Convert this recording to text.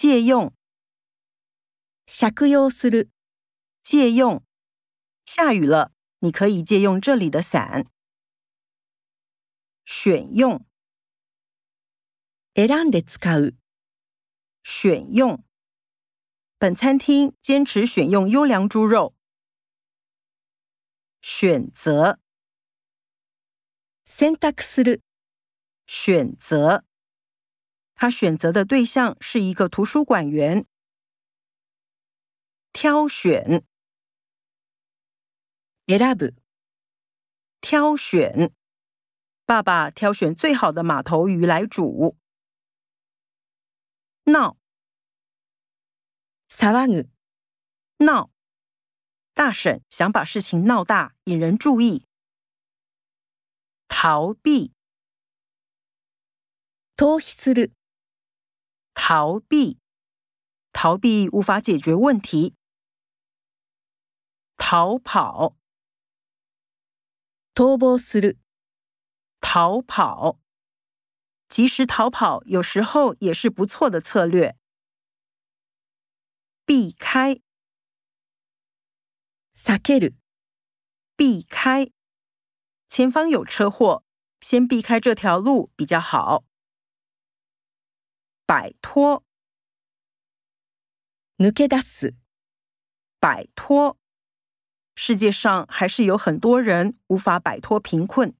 借用、借用する、借用。下雨了，你可以借用这里的伞。选用、選んで使う、选用。本餐厅坚持选用优良猪肉。选择、選択する、选择。 他选择的对象是一个图书馆员。挑选、選ぶ、挑选。爸爸挑选最好的马头鱼来煮。闹、騒ぐ、闹。大婶想把事情闹大，引人注意。逃避、逃避する、 逃避、逃避无法解决问题。逃跑、逃亡する、逃跑，及时逃跑有时候也是不错的策略。避开、避ける、避开，前方有车祸，先避开这条路比较好。 摆脱，抜け出す。摆脱，世界上还是有很多人无法摆脱贫困。